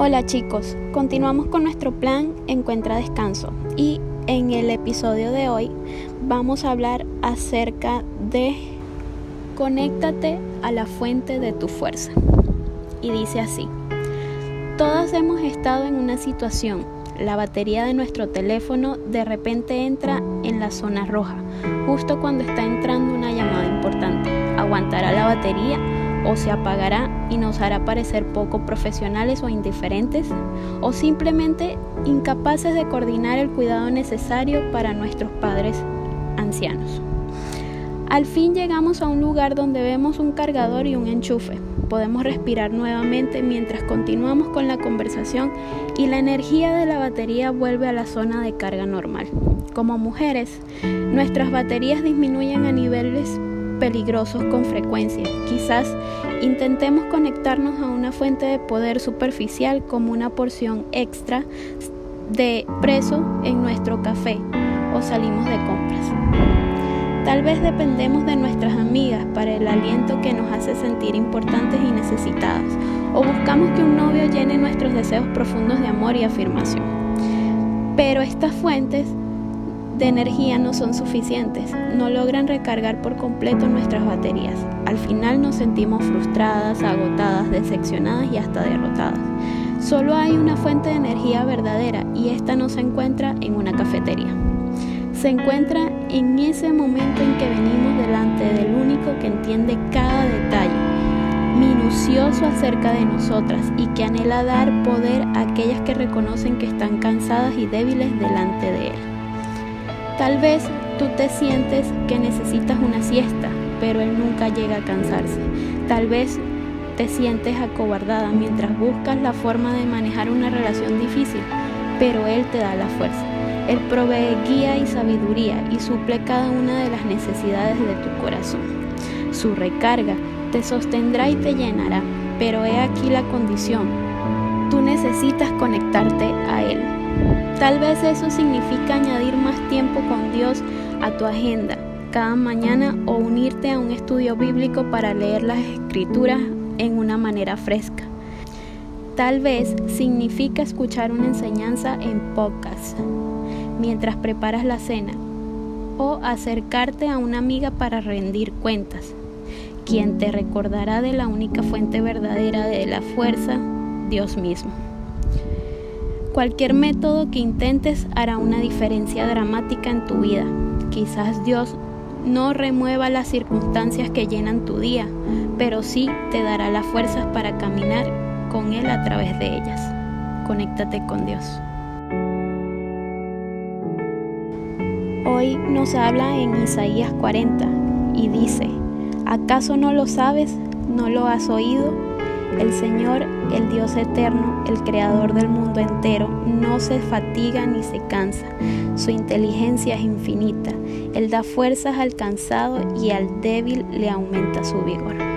Hola chicos, continuamos con nuestro plan Encuentra Descanso y en el episodio de hoy vamos a hablar acerca de Conéctate a la fuente de tu fuerza. Y dice así, todas hemos estado en una situación, la batería de nuestro teléfono de repente entra en la zona roja, justo cuando está entrando una llamada importante. ¿Aguantará la batería? o se apagará y nos hará parecer poco profesionales o indiferentes, o simplemente incapaces de coordinar el cuidado necesario para nuestros padres ancianos. Al fin llegamos a un lugar donde vemos un cargador y un enchufe. Podemos respirar nuevamente mientras continuamos con la conversación y la energía de la batería vuelve a la zona de carga normal. Como mujeres, nuestras baterías disminuyen a niveles peligrosos con frecuencia. Quizás intentemos conectarnos a una fuente de poder superficial como una porción extra de preso en nuestro café o salimos de compras. Tal vez dependemos de nuestras amigas para el aliento que nos hace sentir importantes y necesitadas, o buscamos que un novio llene nuestros deseos profundos de amor y afirmación. Pero estas fuentes de energía no son suficientes, no logran recargar por completo nuestras baterías. Al final nos sentimos frustradas, agotadas, decepcionadas y hasta derrotadas. Solo hay una fuente de energía verdadera y esta no se encuentra en una cafetería. Se encuentra en ese momento en que venimos delante del único que entiende cada detalle minucioso acerca de nosotras y que anhela dar poder a aquellas que reconocen que están cansadas y débiles delante de Él. Tal vez tú te sientes que necesitas una siesta, pero Él nunca llega a cansarse. Tal vez te sientes acobardada mientras buscas la forma de manejar una relación difícil, pero Él te da la fuerza. Él provee guía y sabiduría y suple cada una de las necesidades de tu corazón. Su recarga te sostendrá y te llenará, pero he aquí la condición. Tú necesitas conectarte a Él. Tal vez eso significa añadir más tiempo con Dios a tu agenda cada mañana o unirte a un estudio bíblico para leer las escrituras en una manera fresca. Tal vez significa escuchar una enseñanza en podcast mientras preparas la cena o acercarte a una amiga para rendir cuentas, quien te recordará de la única fuente verdadera de la fuerza, Dios mismo. Cualquier método que intentes hará una diferencia dramática en tu vida. Quizás Dios no remueva las circunstancias que llenan tu día, pero sí te dará las fuerzas para caminar con Él a través de ellas. Conéctate con Dios. Hoy nos habla en Isaías 40 y dice, ¿acaso no lo sabes? ¿No lo has oído? El Señor, el Dios eterno, el creador del mundo entero, no se fatiga ni se cansa. Su inteligencia es infinita. Él da fuerzas al cansado y al débil le aumenta su vigor.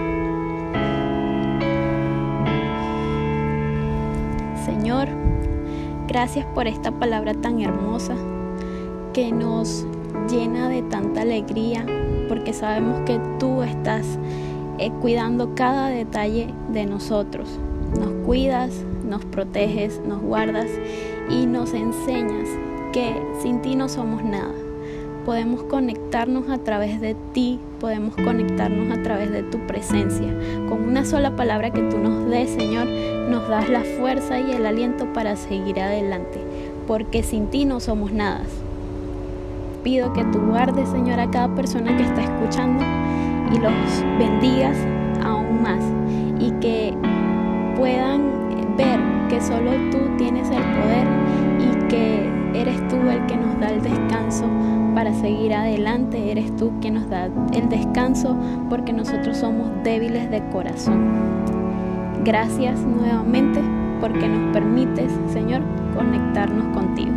Gracias por esta palabra tan hermosa que nos llena de tanta alegría porque sabemos que tú estás eh, cuidando cada detalle de nosotros. Nos cuidas, nos proteges, nos guardas y nos enseñas que sin ti no somos nada. Podemos conectarnos a través de ti, podemos conectarnos a través de tu presencia. Con una sola palabra que tú nos des, Señor, nos das la fuerza y el aliento para seguir adelante, porque sin ti no somos nada. Pido que tú guardes, Señor, a cada persona que está escuchando y los bendigas aún más y que puedan ver que solo tú tienes el poder y que eres tú el que nos da el descanso para seguir adelante, eres tú quien nos da el descanso porque nosotros somos débiles de corazón. Gracias nuevamente porque nos permites, Señor, conectarnos contigo.